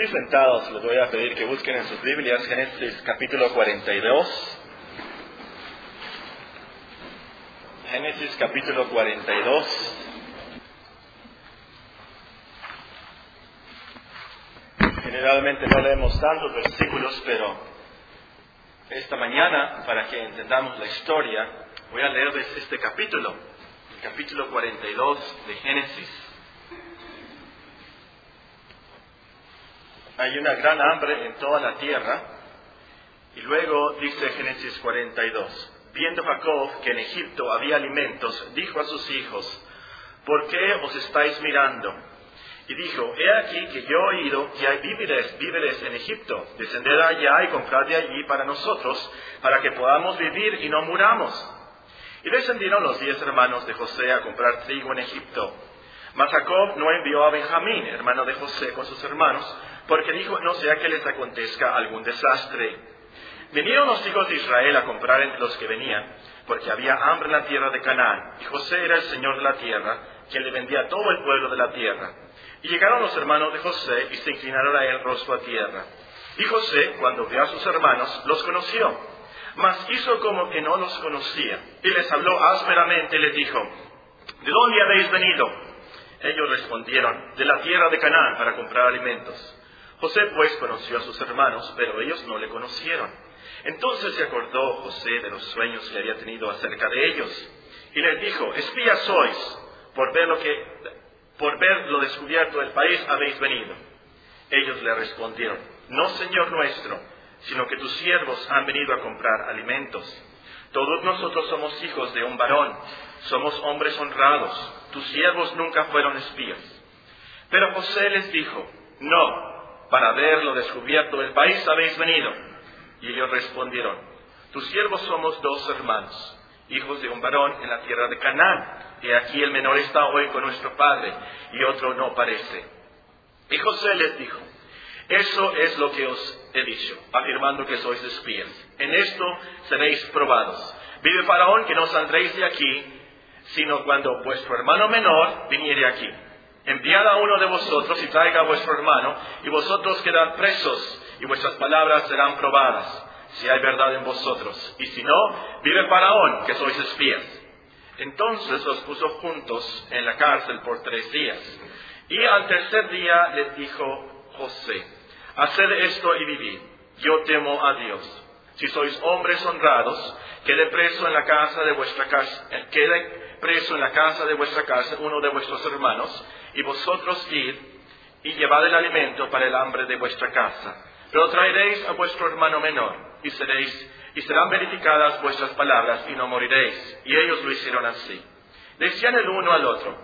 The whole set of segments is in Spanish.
Así sentados, les voy a pedir que busquen en sus Biblias Génesis capítulo 42. Génesis capítulo 42. Generalmente no leemos tantos versículos, pero esta mañana, para que entendamos la historia, voy a leerles este capítulo, el capítulo 42 de Génesis. Hay una gran hambre en toda la tierra. Y luego dice Génesis 42, viendo Jacob que en Egipto había alimentos, dijo a sus hijos, ¿por qué os estáis mirando? Y dijo, he aquí que yo he oído que hay víveres, víveres en Egipto, descended allá y comprad de allí para nosotros, para que podamos vivir y no muramos. Y descendieron los diez hermanos de José a comprar trigo en Egipto. Mas Jacob no envió a Benjamín, hermano de José, con sus hermanos, porque dijo, no sea que les acontezca algún desastre. Vinieron los hijos de Israel a comprar entre los que venían, porque había hambre en la tierra de Canaán, y José era el señor de la tierra, quien le vendía a todo el pueblo de la tierra. Y llegaron los hermanos de José y se inclinaron a él rostro a tierra. Y José, cuando vio a sus hermanos, los conoció, mas hizo como que no los conocía, y les habló ásperamente y les dijo, ¿de dónde habéis venido? Ellos respondieron, de la tierra de Canaán para comprar alimentos. José pues conoció a sus hermanos, pero ellos no le conocieron. Entonces se acordó José de los sueños que había tenido acerca de ellos, y les dijo, espías sois, por ver lo descubierto del país habéis venido. Ellos le respondieron, no Señor nuestro, sino que tus siervos han venido a comprar alimentos. Todos nosotros somos hijos de un varón, somos hombres honrados, tus siervos nunca fueron espías. Pero José les dijo, no, para ver lo descubierto del país habéis venido. Y ellos respondieron, tus siervos somos dos hermanos, hijos de un varón en la tierra de Canaán, y aquí el menor está hoy con nuestro padre, y otro no parece. Y José les dijo, eso es lo que os he dicho, afirmando que sois espías. En esto seréis probados. Vive Faraón que no saldréis de aquí, sino cuando vuestro hermano menor viniere aquí enviad a uno de vosotros y traiga a vuestro hermano, y vosotros quedad presos, y vuestras palabras serán probadas, si hay verdad en vosotros. Y si no, vive Faraón, que sois espías. Entonces los puso juntos en la cárcel por tres días. Y al tercer día les dijo José, haced esto y vivid. Yo temo a Dios. Si sois hombres honrados, quede preso en la casa de vuestra casa, quede preso en la casa de vuestra casa uno de vuestros hermanos, y vosotros id y llevad el alimento para el hambre de vuestra casa. Pero traeréis a vuestro hermano menor, y seréis, y serán verificadas vuestras palabras, y no moriréis. Y ellos lo hicieron así. Decían el uno al otro,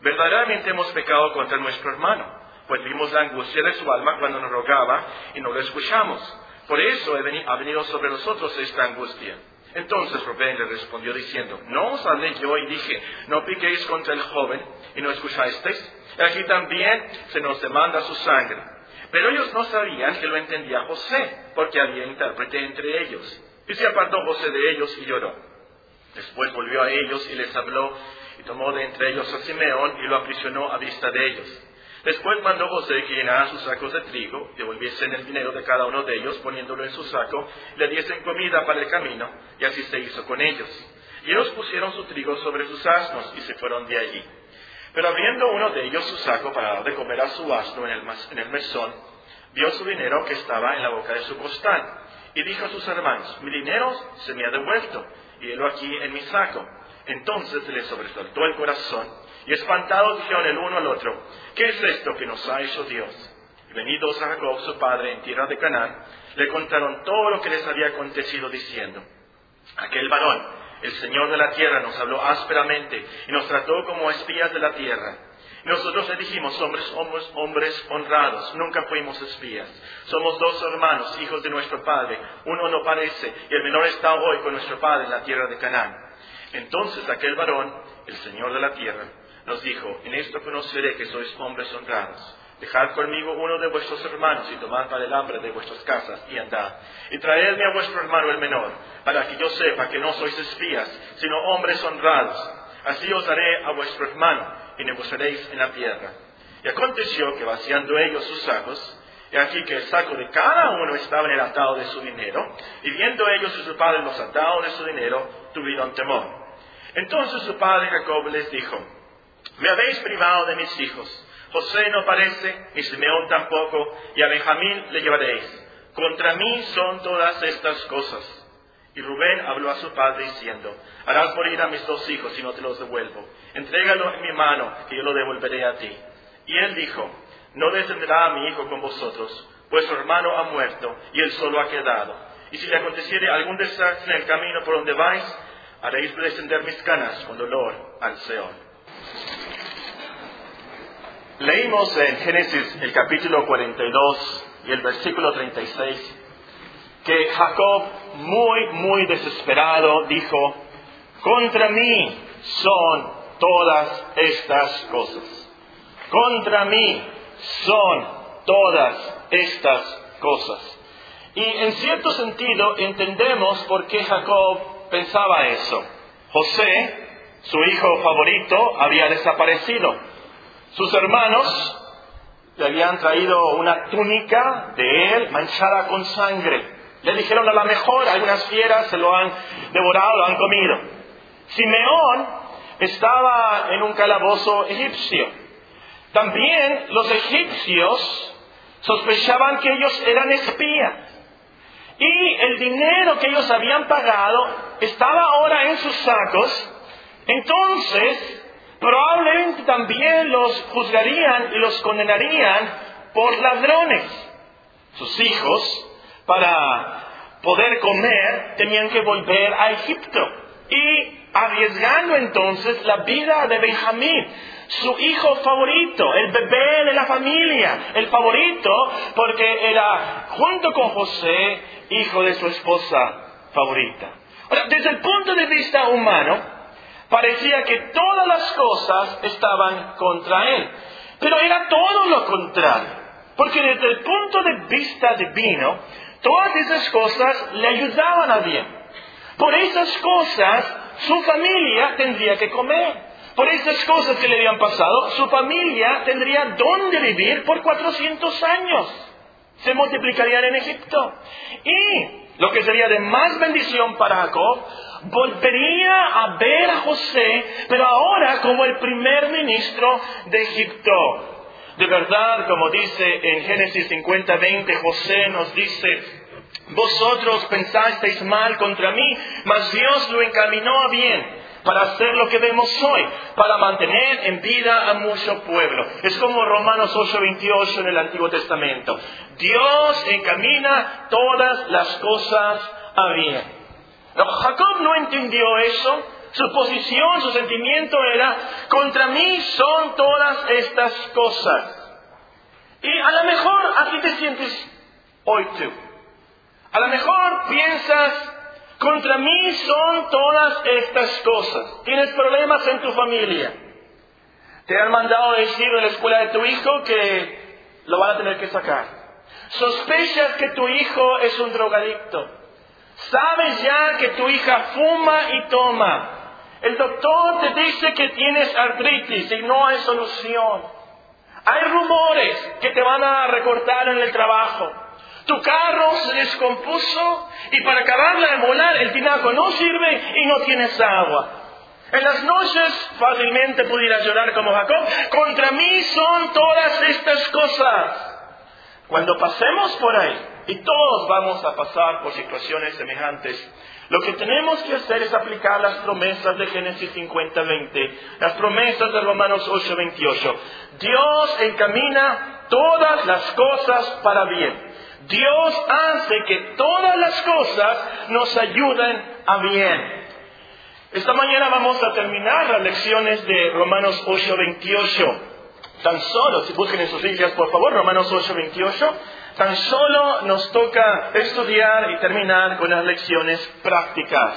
verdaderamente hemos pecado contra nuestro hermano, pues vimos la angustia de su alma cuando nos rogaba y no lo escuchamos. Por eso ha venido sobre nosotros esta angustia. Entonces Rubén le respondió diciendo, ¿no os hablé yo y dije, no piquéis contra el joven y no escuchasteis? Aquí también se nos demanda su sangre. Pero ellos no sabían que lo entendía José, porque había intérprete entre ellos. Y se apartó José de ellos y lloró. Después volvió a ellos y les habló y tomó de entre ellos a Simeón y lo aprisionó a vista de ellos. Después mandó José que llenara sus sacos de trigo, devolviesen el dinero de cada uno de ellos, poniéndolo en su saco, le diesen comida para el camino, y así se hizo con ellos. Y ellos pusieron su trigo sobre sus asnos y se fueron de allí. Pero abriendo uno de ellos su saco para dar de comer a su asno en el, en el mesón, vio su dinero que estaba en la boca de su costal, y dijo a sus hermanos, mi dinero se me ha devuelto, y helo aquí en mi saco. Entonces le sobresaltó el corazón, y espantados dijeron el uno al otro, ¿qué es esto que nos ha hecho Dios? Y venidos a Jacob, su padre, en tierra de Canaán, le contaron todo lo que les había acontecido, diciendo, aquel varón, el Señor de la tierra, nos habló ásperamente y nos trató como espías de la tierra. Nosotros le dijimos, hombres, hombres, hombres honrados, nunca fuimos espías. Somos dos hermanos, hijos de nuestro padre. Uno no parece y el menor está hoy con nuestro padre en la tierra de Canaán. Entonces aquel varón, el Señor de la tierra, nos dijo, en esto conoceré que sois hombres honrados. Dejad conmigo uno de vuestros hermanos y tomad para el hambre de vuestras casas y andad. Y traedme a vuestro hermano el menor, para que yo sepa que no sois espías, sino hombres honrados. Así os daré a vuestro hermano y negociaréis en la tierra. Y aconteció que vaciando ellos sus sacos, Y aquí que el saco de cada uno estaba en el atado de su dinero, y viendo ellos y su padre los atados de su dinero, tuvieron temor. Entonces su padre Jacob les dijo, me habéis privado de mis hijos. José no parece, ni Simeón tampoco, y a Benjamín le llevaréis. Contra mí son todas estas cosas. Y Rubén habló a su padre diciendo, harás morir a mis dos hijos si no te los devuelvo. Entrégalo en mi mano, que yo lo devolveré a ti. Y él dijo, no descenderá a mi hijo con vosotros, su hermano ha muerto y él solo ha quedado. Y si le aconteciere algún desastre en el camino por donde vais, haréis descender mis canas con dolor al Seol. Leímos en Génesis el capítulo 42 y el versículo 36 que Jacob, muy, muy desesperado, dijo, contra mí son todas estas cosas. Contra mí son todas estas cosas. Y en cierto sentido entendemos por qué Jacob pensaba eso. José, su hijo favorito, había desaparecido. Sus hermanos le habían traído una túnica de él manchada con sangre. Le dijeron a la mejor, algunas fieras se lo han devorado, lo han comido. Simeón estaba en un calabozo egipcio. También los egipcios sospechaban que ellos eran espías. Y el dinero que ellos habían pagado estaba ahora en sus sacos. Entonces, probablemente también los juzgarían y los condenarían por ladrones. Sus hijos para poder comer, tenían que volver a Egipto. Y arriesgando entonces la vida de Benjamín, su hijo favorito, el bebé de la familia, el favorito, porque era, junto con José, hijo de su esposa favorita. Ahora, desde el punto de vista humano, parecía que todas las cosas estaban contra él. Pero era todo lo contrario. Porque desde el punto de vista divino, Todas esas cosas le ayudaban a bien. Por esas cosas su familia tendría que comer. Por esas cosas que le habían pasado, su familia tendría dónde vivir por 400 años. Se multiplicarían en Egipto. Y lo que sería de más bendición para Jacob, volvería a ver a José, pero ahora como el primer ministro de Egipto. De verdad, como dice en Génesis 50, 20, José nos dice, vosotros pensasteis mal contra mí, mas Dios lo encaminó a bien para hacer lo que vemos hoy, para mantener en vida a mucho pueblo. Es como Romanos 8:28 en el Antiguo Testamento. Dios encamina todas las cosas a bien. Jacob no entendió eso, su posición, su sentimiento era, contra mí son todas estas cosas. Y a lo mejor así te sientes hoy tú. A lo mejor piensas, contra mí son todas estas cosas. Tienes problemas en tu familia. Te han mandado decir en la escuela de tu hijo que lo van a tener que sacar. Sospechas que tu hijo es un drogadicto. Sabes ya que tu hija fuma y toma. El doctor te dice que tienes artritis y no hay solución. Hay rumores que te van a recortar en el trabajo. Tu carro se descompuso y para acabarla de molar el tinaco no sirve y no tienes agua. En las noches fácilmente pudieras llorar como Jacob. Contra mí son todas estas cosas. Cuando pasemos por ahí, y todos vamos a pasar por situaciones semejantes, lo que tenemos que hacer es aplicar las promesas de Génesis 50-20, las promesas de Romanos 8-28. Dios encamina todas las cosas para bien. Dios hace que todas las cosas nos ayuden a bien. Esta mañana vamos a terminar las lecciones de Romanos 8-28. Tan solo, si busquen en sus Biblias, por favor, Romanos 8-28. Tan solo nos toca estudiar y terminar con las lecciones prácticas.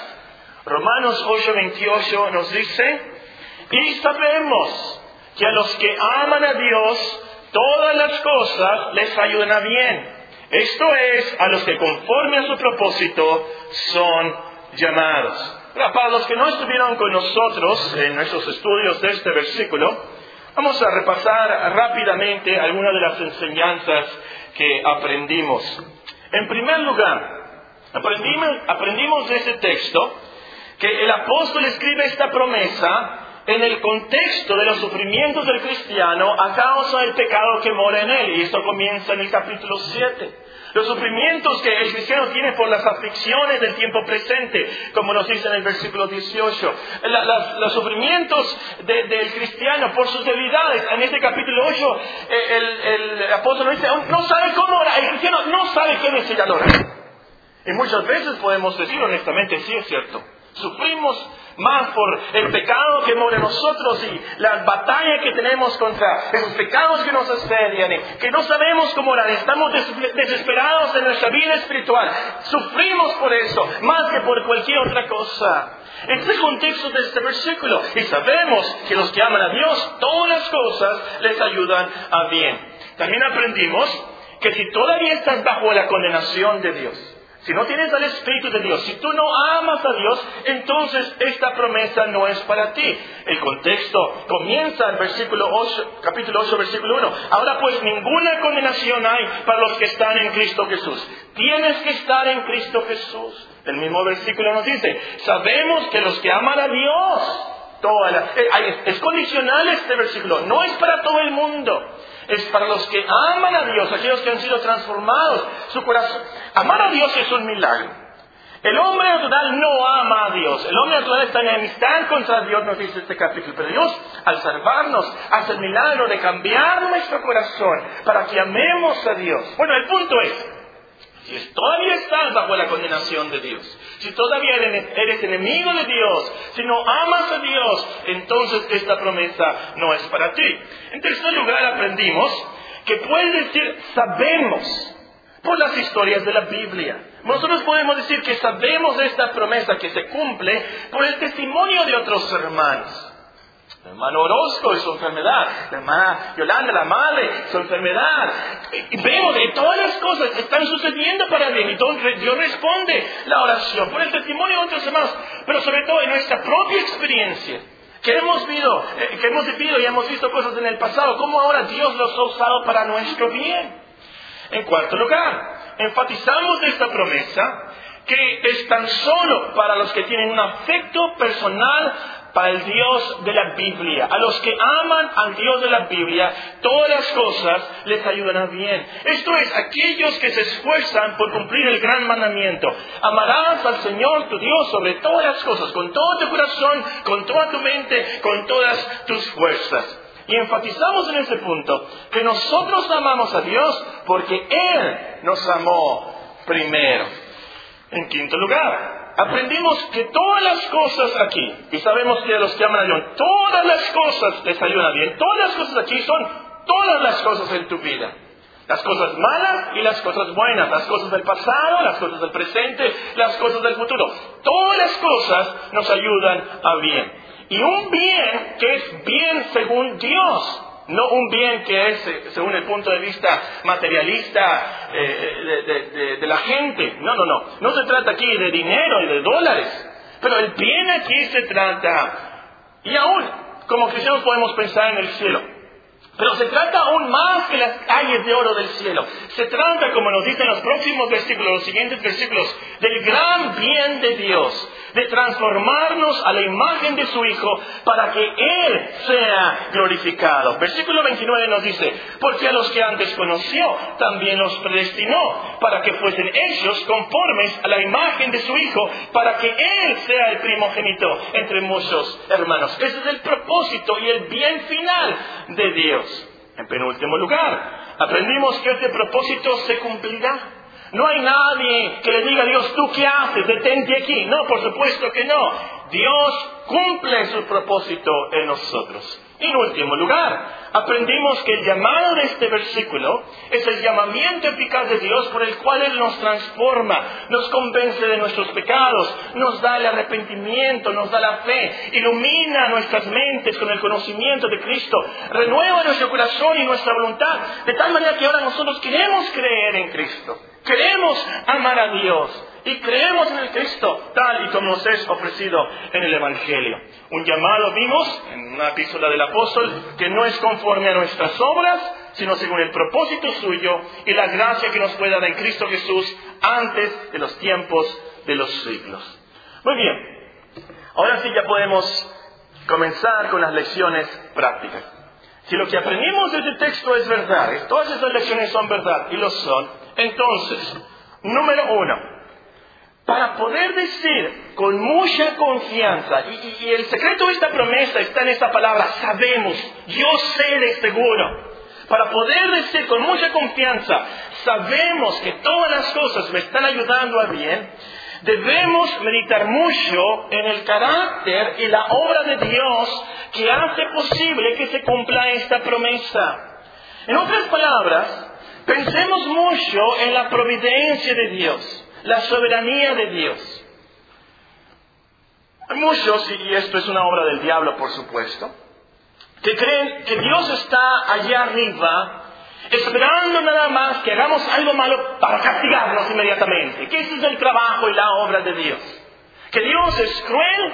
Romanos 8:28 nos dice, y sabemos que a los que aman a Dios, todas las cosas les ayudan a bien. Esto es, a los que conforme a su propósito son llamados. para los que no estuvieron con nosotros en nuestros estudios de este versículo, Vamos a repasar rápidamente algunas de las enseñanzas que aprendimos. En primer lugar, aprendimos, de ese texto que el apóstol escribe esta promesa en el contexto de los sufrimientos del cristiano a causa del pecado que mora en él. Y esto comienza en el capítulo 7. Los sufrimientos que el cristiano tiene por las aflicciones del tiempo presente, como nos dice en el versículo 18. los sufrimientos del cristiano por sus debilidades. En este capítulo 8, eh, el, apóstol dice, no sabe cómo orar. El cristiano no sabe qué decir Y muchas veces podemos decir honestamente, sí es cierto. Sufrimos más por el pecado que mora en nosotros y la batalla que tenemos contra esos pecados que nos asedian, que no sabemos cómo orar, estamos desesperados en nuestra vida espiritual, sufrimos por eso, más que por cualquier otra cosa. Este es el contexto de este versículo y sabemos que los que aman a Dios, todas las cosas les ayudan a bien. También aprendimos que si todavía estás bajo la condenación de Dios, si no tienes al Espíritu de Dios, si tú no amas a Dios, entonces esta promesa no es para ti. El contexto comienza en versículo 8, capítulo 8, versículo 1. Ahora pues ninguna condenación hay para los que están en Cristo Jesús. Tienes que estar en Cristo Jesús. El mismo versículo nos dice, sabemos que los que aman a Dios, toda eh, es condicional este versículo, no es para todo el mundo es para los que aman a Dios, aquellos que han sido transformados. Su corazón. Amar a Dios es un milagro. El hombre natural no ama a Dios. El hombre natural está en amistad contra Dios, nos dice este capítulo. Pero Dios, al salvarnos, hace el milagro de cambiar nuestro corazón para que amemos a Dios. Bueno, el punto es, si todavía estás bajo la condenación de Dios, si todavía eres enemigo de Dios, si no amas a Dios, entonces esta promesa no es para ti. En tercer lugar, aprendimos que puedes decir sabemos por las historias de la Biblia. Nosotros podemos decir que sabemos esta promesa que se cumple por el testimonio de otros hermanos. El hermano Orozco y su enfermedad, la hermana Yolanda, la madre, su enfermedad. Y vemos que todas las cosas están sucediendo para bien y Dios responde la oración por el testimonio de otros hermanos, pero sobre todo en nuestra propia experiencia. Que hemos, vivido, eh, que hemos vivido y hemos visto cosas en el pasado, cómo ahora Dios los ha usado para nuestro bien. En cuarto lugar, enfatizamos esta promesa que es tan solo para los que tienen un afecto personal para el Dios de la Biblia. A los que aman al Dios de la Biblia, todas las cosas les ayudarán bien. Esto es, aquellos que se esfuerzan por cumplir el gran mandamiento. Amarás al Señor tu Dios sobre todas las cosas, con todo tu corazón, con toda tu mente, con todas tus fuerzas. Y enfatizamos en ese punto que nosotros amamos a Dios porque Él nos amó primero. En quinto lugar, aprendimos que todas las cosas aquí, y sabemos que los que aman a Dios, todas las cosas les ayudan bien, todas las cosas aquí son todas las cosas en tu vida. Las cosas malas y las cosas buenas, las cosas del pasado, las cosas del presente, las cosas del futuro. Todas las cosas nos ayudan a bien. Y un bien que es bien según Dios, no un bien que es eh, según el punto de vista materialista eh, de, la gente. No, no, no. No se trata aquí de dinero y de dólares. Pero el bien aquí se trata. Y aún, como cristianos podemos pensar en el cielo. Pero se trata aún más que las calles de oro del cielo. Se trata, como nos dicen los próximos versículos, los siguientes versículos, del gran bien de Dios, de transformarnos a la imagen de su Hijo para que Él sea glorificado. Versículo 29 nos dice, porque a los que antes conoció, también los predestinó, para que fuesen ellos conformes a la imagen de su Hijo, para que Él sea el primogénito entre muchos hermanos. Ese es el propósito y el bien final de Dios. En penúltimo lugar, aprendimos que este propósito se cumplirá no hay nadie que le diga a Dios, ¿tú qué haces? Detente aquí. No, por supuesto que no. Dios cumple su propósito en nosotros. En último lugar, aprendimos que el llamado de este versículo es el llamamiento eficaz de Dios por el cual Él nos transforma, nos convence de nuestros pecados, nos da el arrepentimiento, nos da la fe, ilumina nuestras mentes con el conocimiento de Cristo, renueva nuestro corazón y nuestra voluntad, de tal manera que ahora nosotros queremos creer en Cristo. Queremos amar a Dios y creemos en el Cristo tal y como nos es ofrecido en el Evangelio. Un llamado vimos en una epístola del apóstol que no es conforme a nuestras obras, sino según el propósito suyo y la gracia que nos puede dar en Cristo Jesús antes de los tiempos de los siglos. Muy bien, ahora sí ya podemos comenzar con las lecciones prácticas. Si lo que aprendimos de este texto es verdad, todas esas lecciones son verdad y lo son, entonces, número uno, para poder decir con mucha confianza, y, el secreto de esta promesa está en esta palabra, sabemos, yo sé de seguro, para poder decir con mucha confianza, sabemos que todas las cosas me están ayudando a bien, debemos meditar mucho en el carácter y la obra de Dios que hace posible que se cumpla esta promesa. En otras palabras, pensemos mucho en la providencia de Dios, la soberanía de Dios. Hay muchos, y esto es una obra del diablo, por supuesto, que creen que Dios está allá arriba esperando nada más que hagamos algo malo para castigarnos inmediatamente. Que ese es el trabajo y la obra de Dios. Que Dios es cruel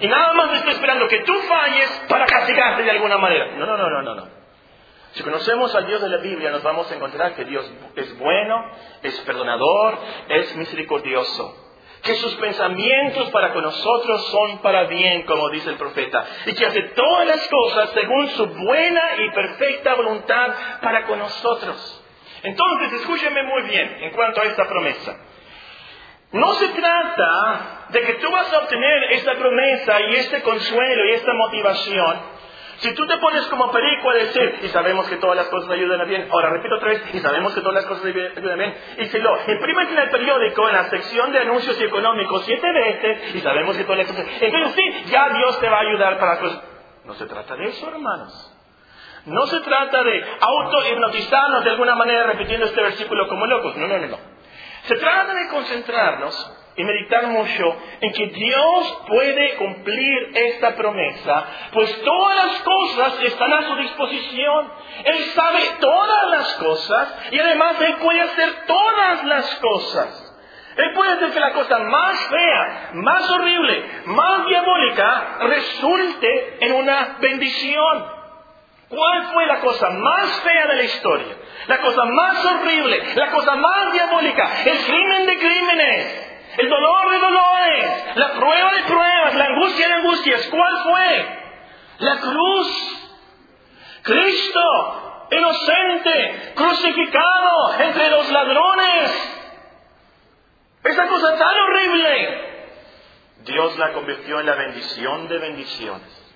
y nada más está esperando que tú falles para castigarte de alguna manera. No, no, no, no, no. Si conocemos al Dios de la Biblia, nos vamos a encontrar que Dios es bueno, es perdonador, es misericordioso que sus pensamientos para con nosotros son para bien, como dice el profeta, y que hace todas las cosas según su buena y perfecta voluntad para con nosotros. Entonces, escúcheme muy bien en cuanto a esta promesa. No se trata de que tú vas a obtener esta promesa y este consuelo y esta motivación si tú te pones como perico a decir, y sabemos que todas las cosas ayudan a bien, ahora repito otra vez, y sabemos que todas las cosas ayudan a bien, y si lo imprimes en el periódico, en la sección de anuncios económicos, siete veces, y sabemos que todas las cosas, entonces sí, ya Dios te va a ayudar para cosas. No se trata de eso, hermanos. No se trata de auto-hipnotizarnos de alguna manera repitiendo este versículo como locos. No, no, no, no. Se trata de concentrarnos y meditar mucho en que Dios puede cumplir esta promesa, pues todas las cosas están a su disposición. Él sabe todas las cosas y además Él puede hacer todas las cosas. Él puede hacer que la cosa más fea, más horrible, más diabólica resulte en una bendición. ¿Cuál fue la cosa más fea de la historia? La cosa más horrible, la cosa más diabólica, el crimen de crímenes, el dolor de dolores, la prueba de pruebas, la angustia de angustias. ¿Cuál fue? La cruz. Cristo, inocente, crucificado entre los ladrones. Esa cosa tan horrible. Dios la convirtió en la bendición de bendiciones.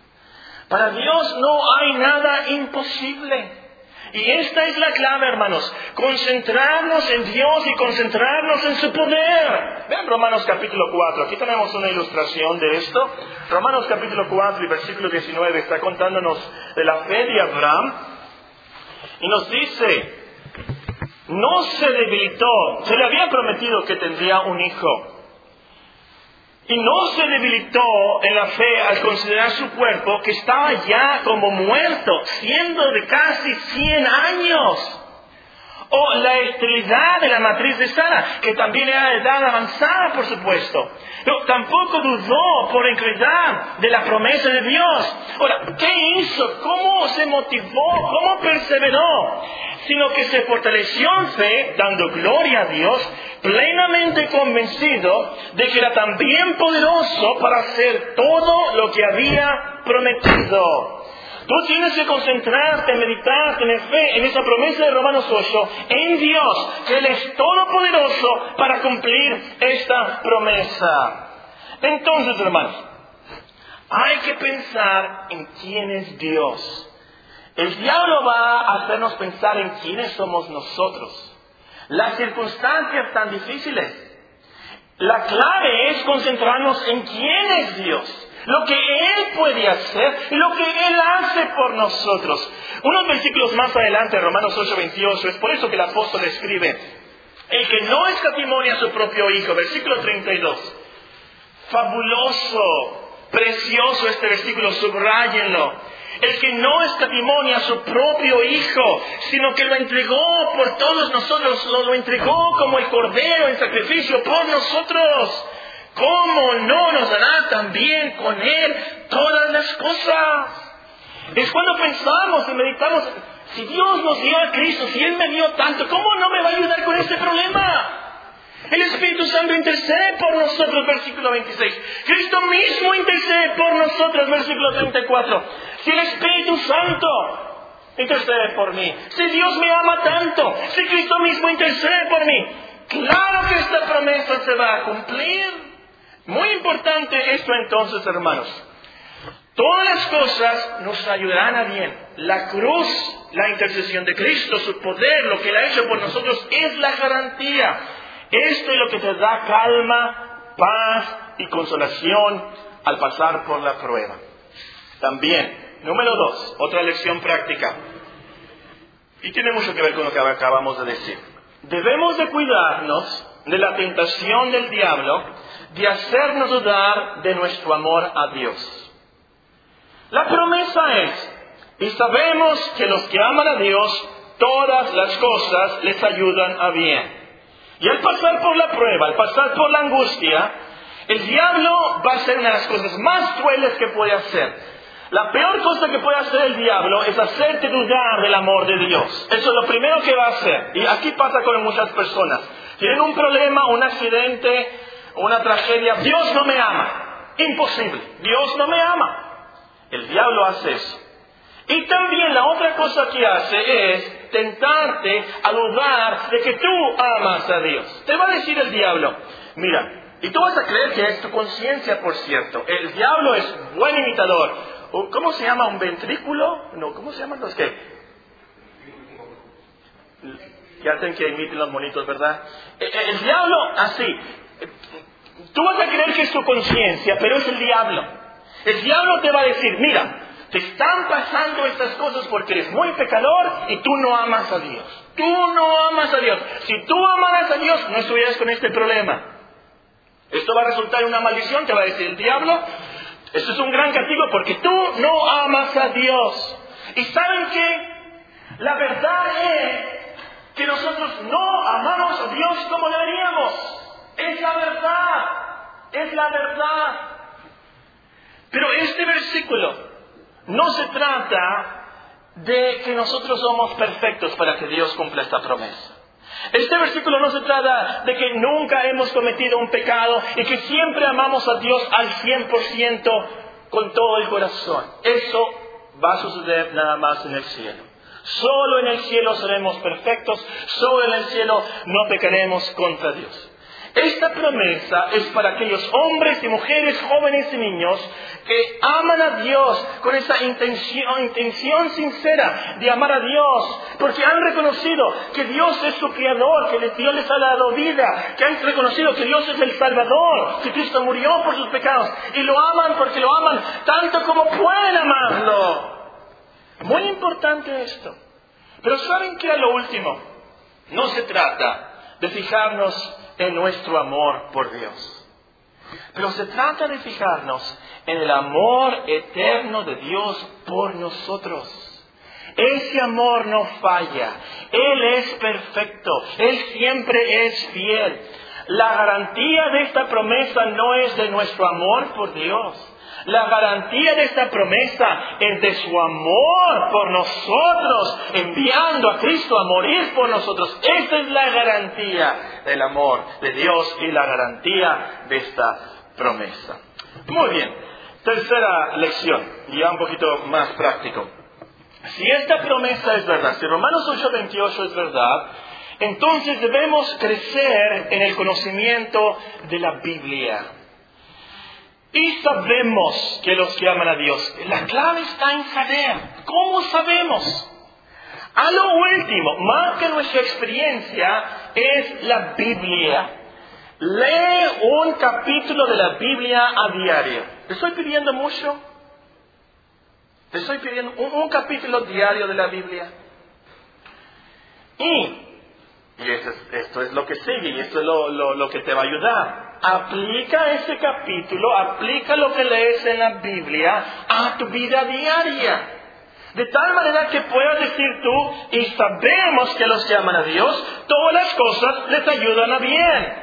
Para Dios no hay nada imposible. Y esta es la clave, hermanos. Concentrarnos en Dios y concentrarnos en su poder. Vean Romanos capítulo 4. Aquí tenemos una ilustración de esto. Romanos capítulo 4 y versículo 19 está contándonos de la fe de Abraham. Y nos dice, no se debilitó. Se le había prometido que tendría un hijo. Y no se debilitó en la fe al considerar su cuerpo que estaba ya como muerto, siendo de casi 100 años. O la esterilidad de la matriz de Sara, que también era edad avanzada, por supuesto. Pero tampoco dudó por incredulidad de la promesa de Dios. Ahora, ¿qué hizo? ¿Cómo se motivó? ¿Cómo perseveró? Sino que se fortaleció en fe, dando gloria a Dios, plenamente convencido de que era también poderoso para hacer todo lo que había prometido. Tú tienes que concentrarte, meditar, tener fe en esa promesa de Romanos 8, en Dios, que Él es todopoderoso para cumplir esta promesa. Entonces, hermanos, hay que pensar en quién es Dios. El diablo va a hacernos pensar en quiénes somos nosotros. Las circunstancias tan difíciles. La clave es concentrarnos en quién es Dios lo que Él puede hacer y lo que Él hace por nosotros. Unos versículos más adelante, Romanos 8, 28, es por eso que el apóstol escribe, el que no escatimonia a su propio Hijo, versículo 32. Fabuloso, precioso este versículo, subrayenlo. el que no escatimonia a su propio Hijo, sino que lo entregó por todos nosotros, lo entregó como el Cordero en sacrificio por nosotros. ¿Cómo no nos dará también con Él todas las cosas? Es cuando pensamos y meditamos, si Dios nos dio a Cristo, si Él me dio tanto, ¿cómo no me va a ayudar con este problema? El Espíritu Santo intercede por nosotros, versículo 26. Cristo mismo intercede por nosotros, versículo 34. Si el Espíritu Santo intercede por mí, si Dios me ama tanto, si Cristo mismo intercede por mí, claro que esta promesa se va a cumplir. Muy importante esto entonces, hermanos. Todas las cosas nos ayudarán a bien. La cruz, la intercesión de Cristo, su poder, lo que Él ha hecho por nosotros, es la garantía. Esto es lo que te da calma, paz y consolación al pasar por la prueba. También, número dos, otra lección práctica. Y tiene mucho que ver con lo que acabamos de decir. Debemos de cuidarnos de la tentación del diablo de hacernos dudar de nuestro amor a Dios. La promesa es, y sabemos que los que aman a Dios, todas las cosas les ayudan a bien. Y al pasar por la prueba, al pasar por la angustia, el diablo va a ser una de las cosas más crueles que puede hacer. La peor cosa que puede hacer el diablo es hacerte dudar del amor de Dios. Eso es lo primero que va a hacer. Y aquí pasa con muchas personas. Tienen un problema, un accidente, una tragedia. Dios no me ama. Imposible. Dios no me ama. El diablo hace eso. Y también la otra cosa que hace es tentarte a dudar de que tú amas a Dios. Te va a decir el diablo, mira, y tú vas a creer que es tu conciencia, por cierto. El diablo es buen imitador. ¿Cómo se llama un ventrículo? No, ¿cómo se llaman los que? Que hacen que imiten los monitos, ¿verdad? Eh, eh, el diablo, así. Tú vas a creer que es tu conciencia, pero es el diablo. El diablo te va a decir, mira, te están pasando estas cosas porque eres muy pecador y tú no amas a Dios. Tú no amas a Dios. Si tú amaras a Dios, no estuvieras con este problema. Esto va a resultar en una maldición, te va a decir el diablo. Esto es un gran castigo porque tú no amas a Dios. ¿Y saben qué? La verdad es que nosotros no amamos a Dios como deberíamos. Es la verdad. Es la verdad. Pero este versículo no se trata de que nosotros somos perfectos para que Dios cumpla esta promesa. Este versículo no se trata de que nunca hemos cometido un pecado y que siempre amamos a Dios al 100% con todo el corazón. Eso va a suceder nada más en el cielo. Solo en el cielo seremos perfectos, solo en el cielo no pecaremos contra Dios. Esta promesa es para aquellos hombres y mujeres, jóvenes y niños que aman a Dios con esa intención, intención sincera de amar a Dios, porque han reconocido que Dios es su creador, que Dios les ha dado vida, que han reconocido que Dios es el Salvador, que Cristo murió por sus pecados, y lo aman porque lo aman tanto como pueden amarlo. Muy importante esto. Pero ¿saben qué a lo último? No se trata de fijarnos en nuestro amor por Dios. Pero se trata de fijarnos en el amor eterno de Dios por nosotros. Ese amor no falla, Él es perfecto, Él siempre es fiel. La garantía de esta promesa no es de nuestro amor por Dios, la garantía de esta promesa es de su amor por nosotros, enviando a Cristo a morir por nosotros. Esta es la garantía del amor de Dios y la garantía de esta promesa. Muy bien, tercera lección, ya un poquito más práctico. Si esta promesa es verdad, si Romanos 8:28 es verdad, entonces debemos crecer en el conocimiento de la Biblia. Y sabemos que los que aman a Dios, la clave está en saber. ¿Cómo sabemos? A lo último, más que nuestra experiencia, es la Biblia. Lee un capítulo de la Biblia a diario. ¿Te estoy pidiendo mucho? Te estoy pidiendo un, capítulo diario de la Biblia. Y, esto es lo que sigue y esto es lo que te va a ayudar aplica ese capítulo, aplica lo que lees en la Biblia a tu vida diaria. De tal manera que puedas decir tú, y sabemos que los que aman a Dios, todas las cosas les ayudan a bien.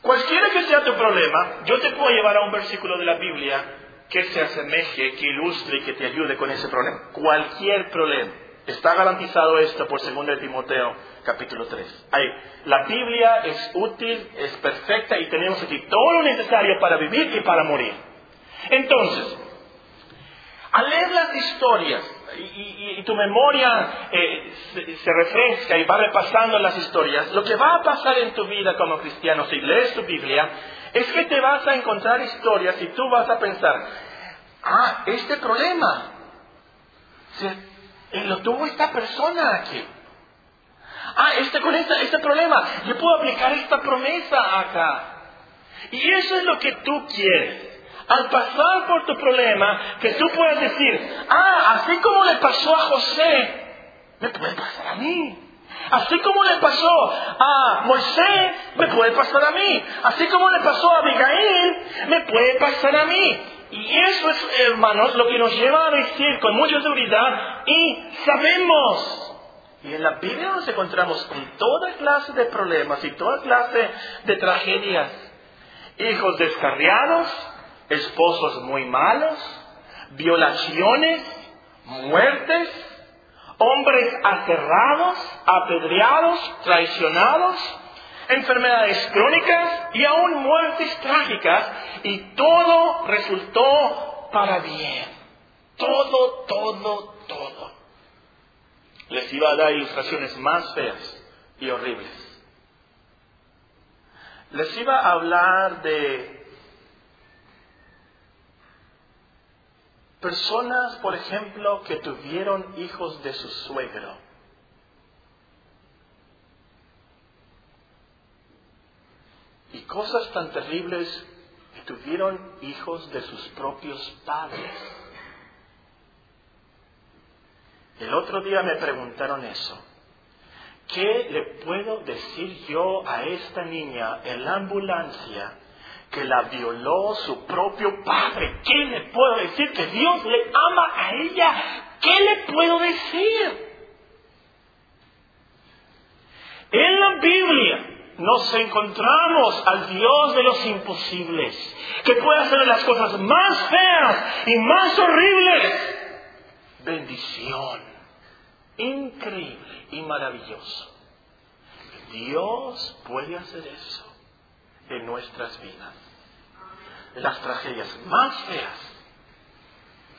Cualquiera que sea tu problema, yo te puedo llevar a un versículo de la Biblia que se asemeje, que ilustre y que te ayude con ese problema. Cualquier problema. Está garantizado esto por 2 de Timoteo capítulo 3. Ahí, la Biblia es útil, es perfecta y tenemos aquí todo lo necesario para vivir y para morir. Entonces, al leer las historias y, tu memoria eh, se, refresca y va repasando las historias, lo que va a pasar en tu vida como cristiano si lees tu Biblia es que te vas a encontrar historias y tú vas a pensar, ah, este problema lo tuvo esta persona aquí. Ah, este con este problema, yo puedo aplicar esta promesa acá. Y eso es lo que tú quieres al pasar por tu problema, que tú puedas decir, ah, así como le pasó a José, me puede pasar a mí. Así como le pasó a Moisés, me puede pasar a mí. Así como le pasó a Abigail, me puede pasar a mí. Y eso es, hermanos, lo que nos lleva a decir con mucha seguridad y sabemos. Y en la Biblia nos encontramos con toda clase de problemas y toda clase de tragedias. Hijos descarriados, esposos muy malos, violaciones, muertes, hombres aterrados, apedreados, traicionados, enfermedades crónicas y aún muertes trágicas, y todo resultó para bien. Todo, todo, todo. Les iba a dar ilustraciones más feas y horribles. Les iba a hablar de Personas, por ejemplo, que tuvieron hijos de su suegro. Y cosas tan terribles que tuvieron hijos de sus propios padres. El otro día me preguntaron eso. ¿Qué le puedo decir yo a esta niña en la ambulancia que la violó su propio padre. ¿Qué le puedo decir? Que Dios le ama a ella. ¿Qué le puedo decir? En la Biblia nos encontramos al Dios de los imposibles, que puede hacer las cosas más feas y más horribles. Bendición, increíble y maravilloso. Dios puede hacer eso en nuestras vidas. Las tragedias más feas,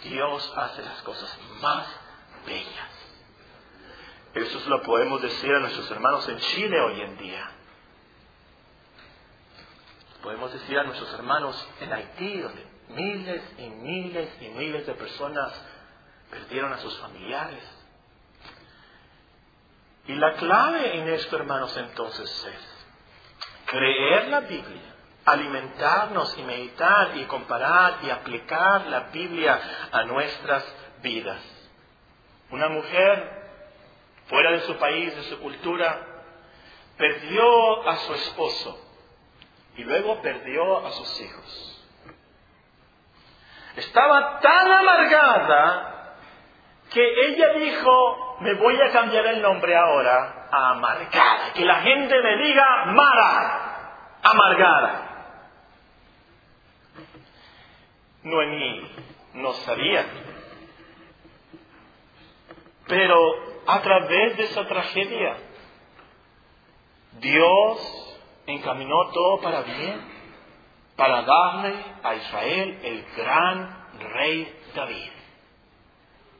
Dios hace las cosas más bellas. Eso lo podemos decir a nuestros hermanos en Chile hoy en día. Podemos decir a nuestros hermanos en Haití, donde miles y miles y miles de personas perdieron a sus familiares. Y la clave en esto, hermanos, entonces es creer la Biblia, alimentarnos y meditar y comparar y aplicar la Biblia a nuestras vidas. Una mujer fuera de su país, de su cultura, perdió a su esposo y luego perdió a sus hijos. Estaba tan amargada que ella dijo, me voy a cambiar el nombre ahora amargada. Que la gente me diga Mara, amargada. Noemí no sabía. Pero a través de esa tragedia, Dios encaminó todo para bien, para darle a Israel el gran rey David.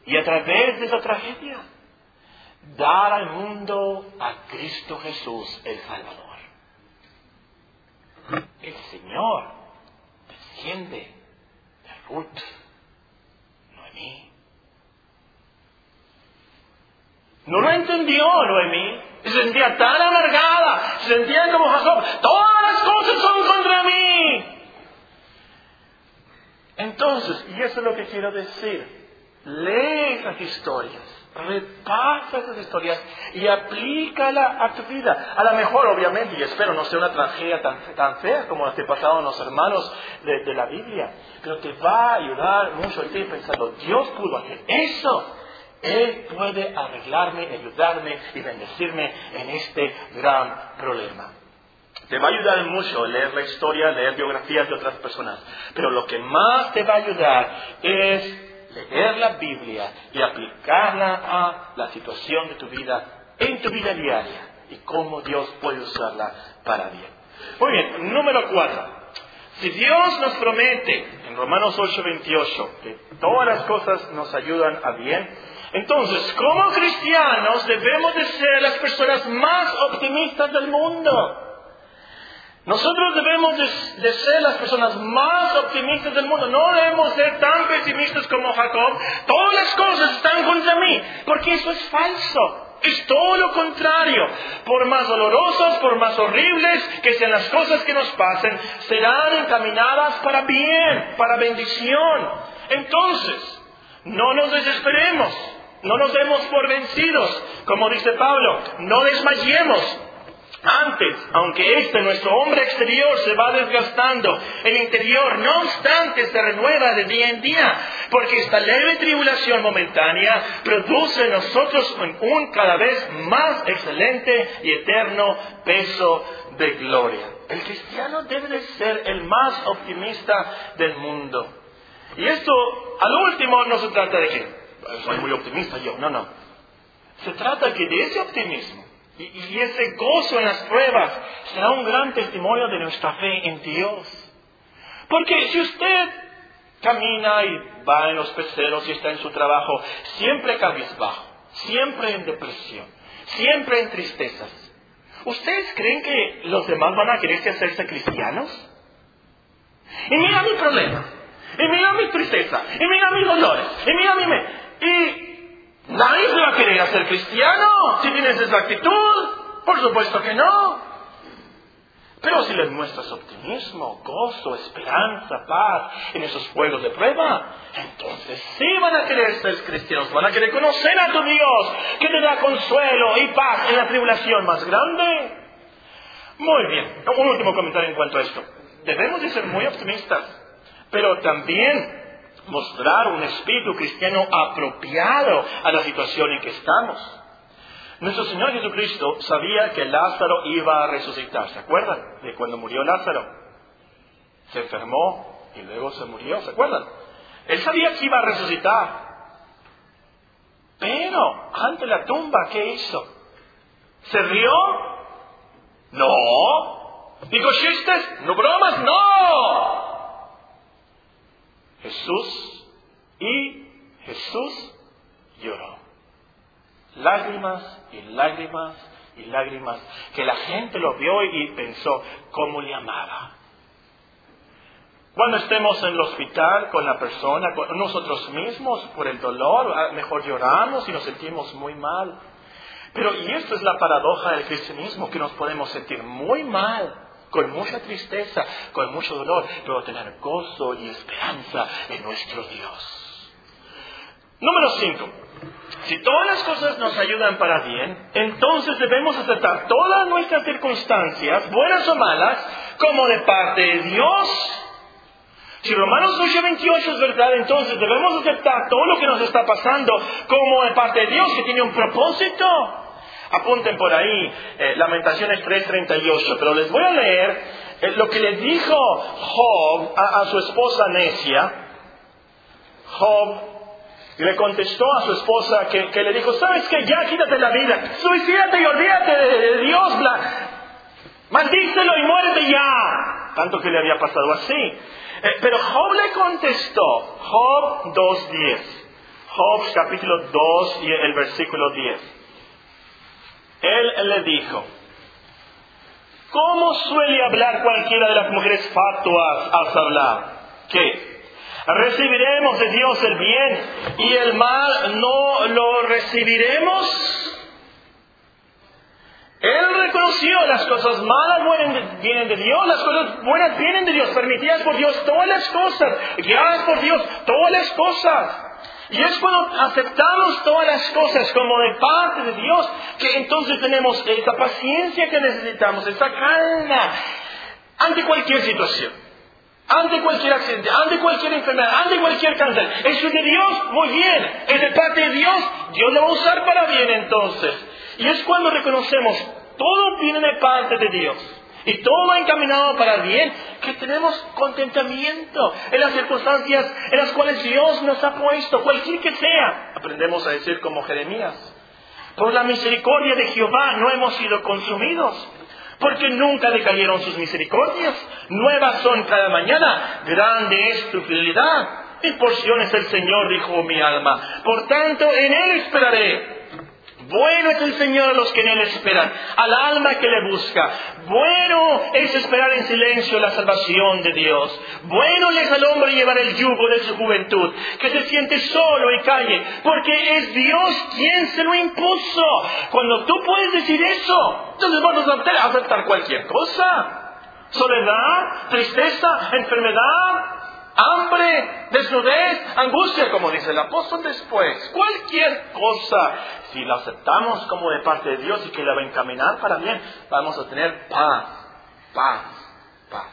Y a través de esa tragedia, dar al mundo a Cristo Jesús el Salvador. El Señor desciende de Ruth, Noemí. No lo entendió Noemí. Se sentía tan amargada, se sentía como Jacob. Todas las cosas son contra mí. Entonces, y eso es lo que quiero decir, lee esas historias Repasa esas historias y aplícala a tu vida. A lo mejor, obviamente, y espero no sea una tragedia tan, tan fea como la que pasaron los hermanos de, la Biblia, pero te va a ayudar mucho a ti pensando, Dios pudo hacer eso. Él puede arreglarme, ayudarme y bendecirme en este gran problema. Te va a ayudar mucho leer la historia, leer biografías de otras personas, pero lo que más te va a ayudar es leer la Biblia y aplicarla a la situación de tu vida, en tu vida diaria, y cómo Dios puede usarla para bien. Muy bien, número cuatro. Si Dios nos promete en Romanos 8:28 que todas las cosas nos ayudan a bien, entonces como cristianos debemos de ser las personas más optimistas del mundo. Nosotros debemos de, ser las personas más optimistas del mundo. No debemos ser tan pesimistas como Jacob. Todas las cosas están contra mí. Porque eso es falso. Es todo lo contrario. Por más dolorosas, por más horribles que sean las cosas que nos pasen, serán encaminadas para bien, para bendición. Entonces, no nos desesperemos. No nos demos por vencidos. Como dice Pablo, no desmayemos. Antes, aunque este nuestro hombre exterior se va desgastando, el interior no obstante se renueva de día en día, porque esta leve tribulación momentánea produce en nosotros un cada vez más excelente y eterno peso de gloria. El cristiano debe de ser el más optimista del mundo. Y esto, al último, no se trata de que soy muy optimista yo, no, no. Se trata que de ese optimismo y, ese gozo en las pruebas será un gran testimonio de nuestra fe en Dios. Porque si usted camina y va en los peceros y está en su trabajo, siempre cabizbajo, siempre en depresión, siempre en tristezas, ¿ustedes creen que los demás van a querer hacerse cristianos? Y mira mi problema, y mira mi tristeza, y mira mis dolores, y mira mi... Y Nadie se va a querer hacer cristiano si tienes esa actitud. Por supuesto que no. Pero si les muestras optimismo, gozo, esperanza, paz en esos juegos de prueba, entonces sí van a querer ser cristianos, van a querer conocer a tu Dios, que te da consuelo y paz en la tribulación más grande. Muy bien, un último comentario en cuanto a esto. Debemos de ser muy optimistas, pero también mostrar un espíritu cristiano apropiado a la situación en que estamos. Nuestro Señor Jesucristo sabía que Lázaro iba a resucitar. ¿Se acuerdan de cuando murió Lázaro? Se enfermó y luego se murió. ¿Se acuerdan? Él sabía que iba a resucitar. Pero ante la tumba, ¿qué hizo? ¿Se rió? No. ¿Dijo chistes? No bromas, no. Jesús y Jesús lloró. Lágrimas y lágrimas y lágrimas, que la gente lo vio y pensó cómo le amaba. Cuando estemos en el hospital con la persona, con nosotros mismos, por el dolor, mejor lloramos y nos sentimos muy mal. Pero, y esto es la paradoja del cristianismo, que nos podemos sentir muy mal con mucha tristeza, con mucho dolor, pero tener gozo y esperanza en nuestro Dios. Número 5. Si todas las cosas nos ayudan para bien, entonces debemos aceptar todas nuestras circunstancias, buenas o malas, como de parte de Dios. Si Romanos 8:28 es verdad, entonces debemos aceptar todo lo que nos está pasando como de parte de Dios, que tiene un propósito. Apunten por ahí eh, Lamentaciones 3:38, pero les voy a leer eh, lo que le dijo Job a, su esposa Necia. Job le contestó a su esposa que, le dijo, ¿sabes qué? Ya quítate la vida, suicídate y olvídate de, Dios, maldícelo y muérete ya. Tanto que le había pasado así. Eh, pero Job le contestó, Job 2.10. Job capítulo 2 y el versículo 10. Él le dijo, ¿cómo suele hablar cualquiera de las mujeres fatuas al hablar? ¿Qué? ¿Recibiremos de Dios el bien y el mal no lo recibiremos? Él reconoció las cosas malas vienen de Dios, las cosas buenas vienen de Dios, permitidas por Dios, todas las cosas, guiadas por Dios, todas las cosas. Y es cuando aceptamos todas las cosas como de parte de Dios que entonces tenemos esa paciencia que necesitamos, esa calma ante cualquier situación. Ante cualquier accidente, ante cualquier enfermedad, ante cualquier cáncer. Eso es de Dios, muy bien. Es de parte de Dios, Dios lo va a usar para bien entonces. Y es cuando reconocemos, todo viene de parte de Dios. Y todo encaminado para bien, que tenemos contentamiento en las circunstancias en las cuales Dios nos ha puesto, cualquier que sea. Aprendemos a decir como Jeremías, por la misericordia de Jehová no hemos sido consumidos, porque nunca decayeron sus misericordias, nuevas son cada mañana, grande es tu fidelidad. Mi porción es el Señor, dijo mi alma, por tanto en Él esperaré. Bueno es el Señor a los que en Él esperan, al alma que le busca. Bueno es esperar en silencio la salvación de Dios. Bueno es al hombre llevar el yugo de su juventud, que se siente solo y calle, porque es Dios quien se lo impuso. Cuando tú puedes decir eso, entonces vamos a aceptar cualquier cosa. Soledad, tristeza, enfermedad, hambre, desnudez, angustia, como dice el apóstol después. Cualquier cosa, si la aceptamos como de parte de Dios y que la va a encaminar para bien, vamos a tener paz, paz, paz.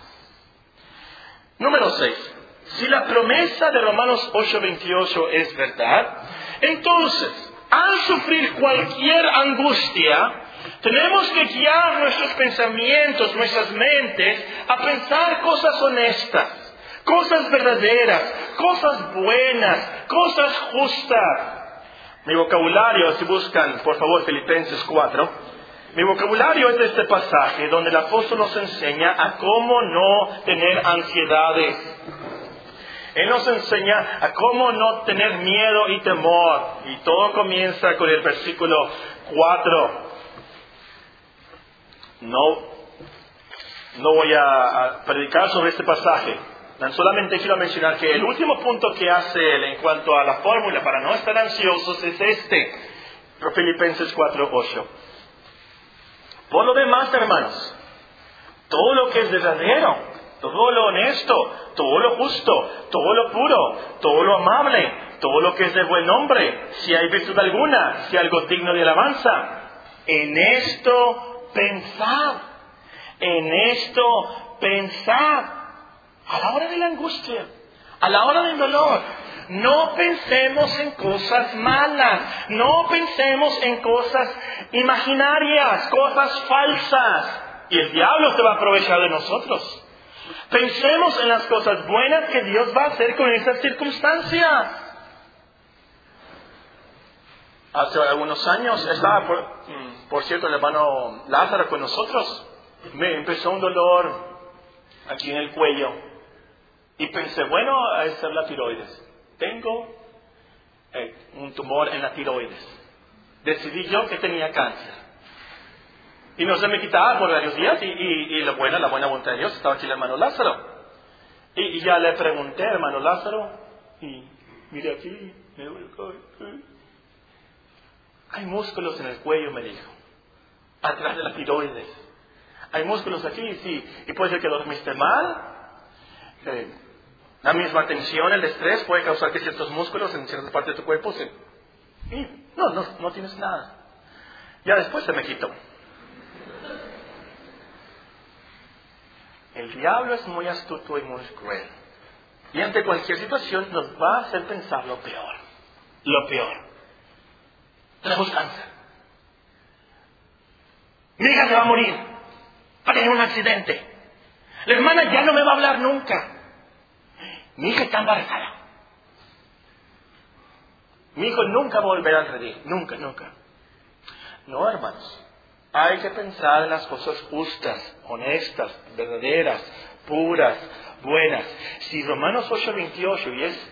Número 6. Si la promesa de Romanos 8:28 es verdad, entonces, al sufrir cualquier angustia, tenemos que guiar nuestros pensamientos, nuestras mentes, a pensar cosas honestas cosas verdaderas, cosas buenas, cosas justas. Mi vocabulario, si buscan, por favor, Filipenses 4, mi vocabulario es este pasaje donde el apóstol nos enseña a cómo no tener ansiedades. Él nos enseña a cómo no tener miedo y temor. Y todo comienza con el versículo 4. No, no voy a predicar sobre este pasaje, solamente quiero mencionar que el último punto que hace él en cuanto a la fórmula para no estar ansiosos es este, Filipenses 4.8. Por lo demás, hermanos, todo lo que es verdadero, todo lo honesto, todo lo justo, todo lo puro, todo lo amable, todo lo que es de buen nombre, si hay virtud alguna, si algo digno de alabanza, en esto pensad, en esto pensad a la hora de la angustia, a la hora del dolor. No pensemos en cosas malas, no pensemos en cosas imaginarias, cosas falsas. Y el diablo se va a aprovechar de nosotros. Pensemos en las cosas buenas que Dios va a hacer con esas circunstancias. Hace algunos años estaba, por, por cierto, el hermano Lázaro con nosotros. Me empezó un dolor aquí en el cuello. Y pensé, bueno, esa es la tiroides. Tengo eh, un tumor en la tiroides. Decidí yo que tenía cáncer. Y no se me quitaba por varios días y, y, la buena, la buena voluntad de Dios estaba aquí el hermano Lázaro. Y, ya le pregunté, hermano Lázaro, y mire aquí, me Hay músculos en el cuello, me dijo, atrás de la tiroides. Hay músculos aquí, sí, y puede ser que dormiste mal, eh, la misma tensión, el estrés puede causar que ciertos músculos en cierta parte de tu cuerpo se... No, no, no tienes nada. Ya después se me quitó. El diablo es muy astuto y muy cruel. Y ante cualquier situación nos va a hacer pensar lo peor. Lo peor. Tenemos cáncer. Mi hija se va a morir. Va a tener un accidente. La hermana ya no me va a hablar nunca. Mi hija está embarazada. Mi hijo nunca volverá a reír, nunca, nunca. No, hermanos. Hay que pensar en las cosas justas, honestas, verdaderas, puras, buenas. Si Romanos 8:28 y es,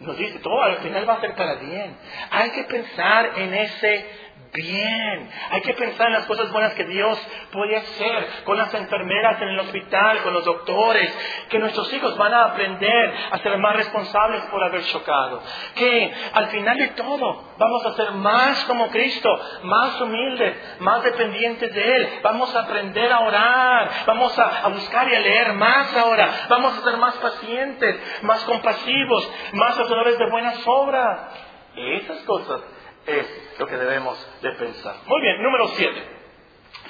nos dice todo al final va a ser para bien. Hay que pensar en ese bien. Hay que pensar en las cosas buenas que Dios puede hacer con las enfermeras en el hospital, con los doctores, que nuestros hijos van a aprender a ser más responsables por haber chocado. Que al final de todo vamos a ser más como Cristo, más humildes, más dependientes de Él. Vamos a aprender a orar, vamos a, buscar y a leer más ahora. Vamos a ser más pacientes, más compasivos, más hacedores de buenas obras. Esas cosas es lo que debemos de pensar. Muy bien, número 7.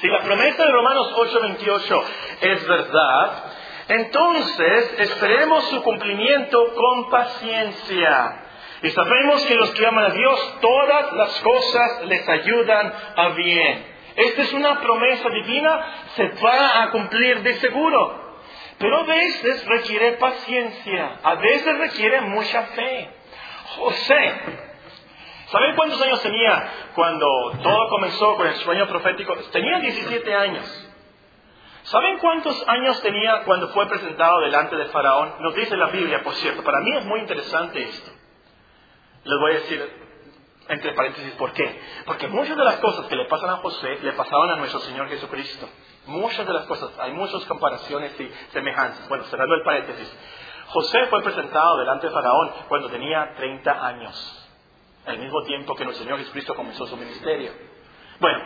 Si la promesa de Romanos 8:28 es verdad, entonces esperemos su cumplimiento con paciencia. Y sabemos que los que aman a Dios, todas las cosas les ayudan a bien. Esta es una promesa divina, se va a cumplir de seguro. Pero a veces requiere paciencia, a veces requiere mucha fe. José, ¿saben cuántos años tenía cuando todo comenzó con el sueño profético? Tenía 17 años. ¿Saben cuántos años tenía cuando fue presentado delante de Faraón? Nos dice la Biblia, por cierto. Para mí es muy interesante esto. Les voy a decir entre paréntesis, ¿por qué? Porque muchas de las cosas que le pasan a José le pasaban a nuestro Señor Jesucristo. Muchas de las cosas, hay muchas comparaciones y semejanzas. Bueno, cerrando el paréntesis. José fue presentado delante de Faraón cuando tenía 30 años, al mismo tiempo que nuestro Señor Jesucristo comenzó su ministerio. Bueno,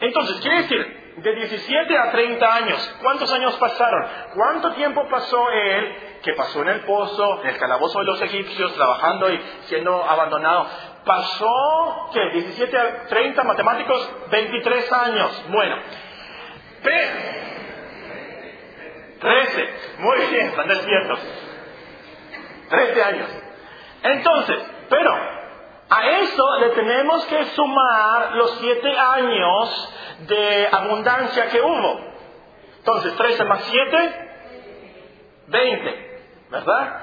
entonces, quiere decir, de 17 a 30 años, ¿cuántos años pasaron? ¿Cuánto tiempo pasó él que pasó en el pozo, en el calabozo de los egipcios, trabajando y siendo abandonado? Pasó, ¿qué? 17 a 30 matemáticos, 23 años. Bueno, 13, muy bien, están despiertos. 13 años. Entonces, pero a eso le tenemos que sumar los siete años de abundancia que hubo. Entonces, 13 más 7, 20, ¿verdad?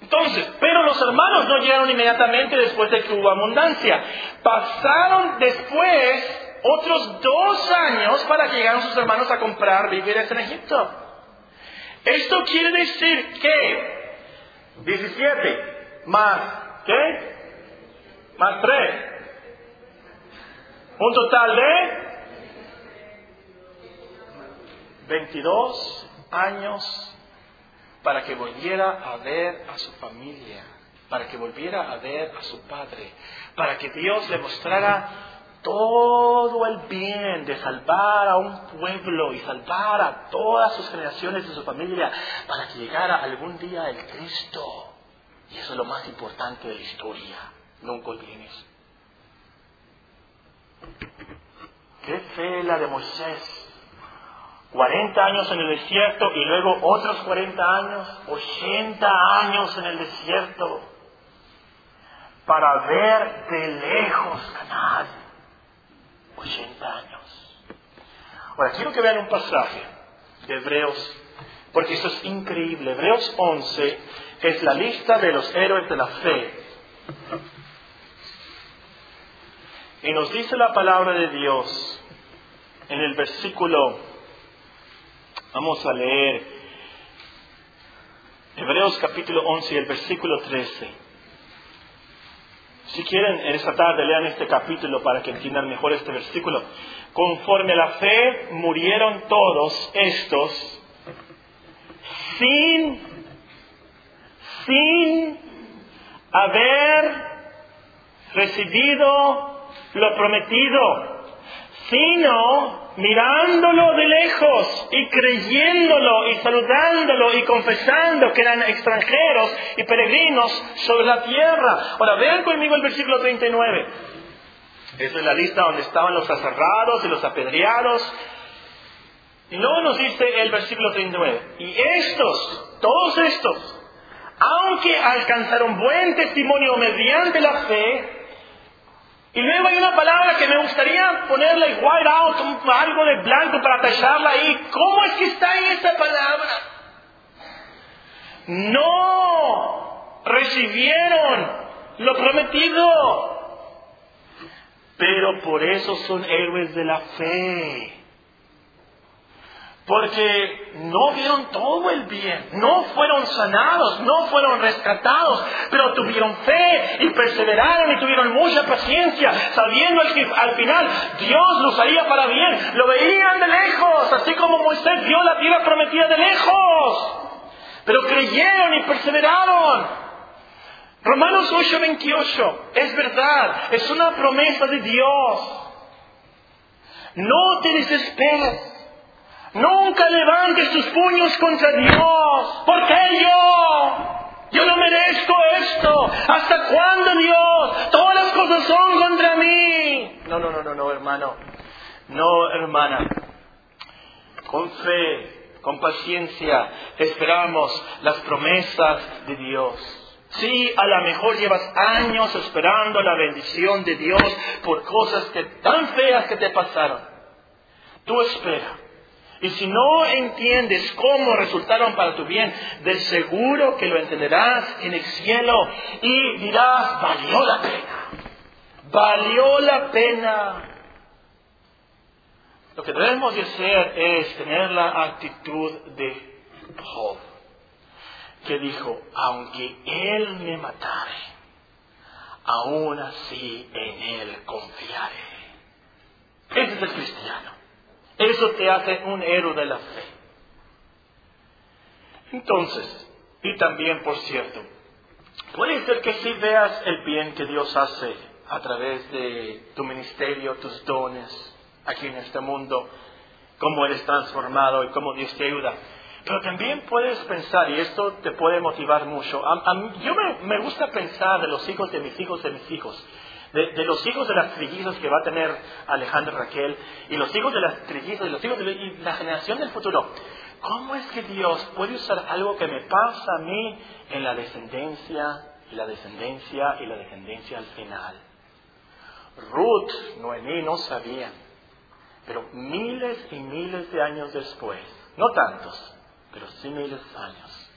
Entonces, pero los hermanos no llegaron inmediatamente después de que hubo abundancia. Pasaron después otros dos años para que llegaran sus hermanos a comprar víveres en Egipto. Esto quiere decir que 17 más, ¿qué? Más 3. Un total de 22 años para que volviera a ver a su familia, para que volviera a ver a su padre, para que Dios le mostrara todo el bien de salvar a un pueblo y salvar a todas sus generaciones de su familia, para que llegara algún día el Cristo. Y eso es lo más importante de la historia. Nunca olviden eso. Qué fe la de Moisés. 40 años en el desierto y luego otros 40 años, 80 años en el desierto, para ver de lejos Canaán. 80 años. Ahora, quiero que vean un pasaje de Hebreos, porque eso es increíble. Hebreos 11 es la lista de los héroes de la fe. Y nos dice la palabra de Dios en el versículo, vamos a leer, Hebreos capítulo 11 y el versículo 13. Si quieren, en esta tarde lean este capítulo para que entiendan mejor este versículo. Conforme a la fe murieron todos estos sin, sin haber recibido lo prometido, sino mirándolo de lejos y creyéndolo y saludándolo y confesando que eran extranjeros y peregrinos sobre la tierra. Ahora vean conmigo el versículo 39. Esa es la lista donde estaban los aserrados y los apedreados. Y luego nos dice el versículo 39. Y estos, todos estos, aunque alcanzaron buen testimonio mediante la fe, y luego hay una palabra que me gustaría ponerle white out, algo de blanco para tacharla ahí. ¿Cómo es que está en esa palabra? No recibieron lo prometido. Pero por eso son héroes de la fe porque no vieron todo el bien, no fueron sanados, no fueron rescatados, pero tuvieron fe y perseveraron y tuvieron mucha paciencia, sabiendo que al final Dios los haría para bien. Lo veían de lejos, así como Moisés vio la tierra prometida de lejos, pero creyeron y perseveraron. Romanos 8:28, es verdad, es una promesa de Dios. No te desesperes. Nunca levantes tus puños contra Dios. ¿Por qué yo? Yo no merezco esto. ¿Hasta cuándo, Dios? Todas las cosas son contra mí. No, no, no, no, no, hermano. No, hermana. Con fe, con paciencia, esperamos las promesas de Dios. Sí, a lo mejor llevas años esperando la bendición de Dios por cosas que tan feas que te pasaron. Tú espera. Y si no entiendes cómo resultaron para tu bien, de seguro que lo entenderás en el cielo y dirás, valió la pena. Valió la pena. Lo que debemos de hacer es tener la actitud de Job, que dijo, aunque Él me matare, aún así en Él confiaré. Ese es el cristiano. Eso te hace un héroe de la fe. Entonces, y también por cierto, puede ser que si veas el bien que Dios hace a través de tu ministerio, tus dones, aquí en este mundo, cómo eres transformado y cómo Dios te ayuda. Pero también puedes pensar, y esto te puede motivar mucho, yo me, gusta pensar de los hijos de mis hijos de mis hijos, de, los hijos de las trillizas que va a tener Alejandro Raquel, y los hijos de las trillizas, y los hijos de y la generación del futuro. ¿Cómo es que Dios puede usar algo que me pasa a mí en la descendencia, y la descendencia, y la descendencia al final? Ruth, Noemí no sabían, pero miles y miles de años después, no tantos, pero sí miles de años,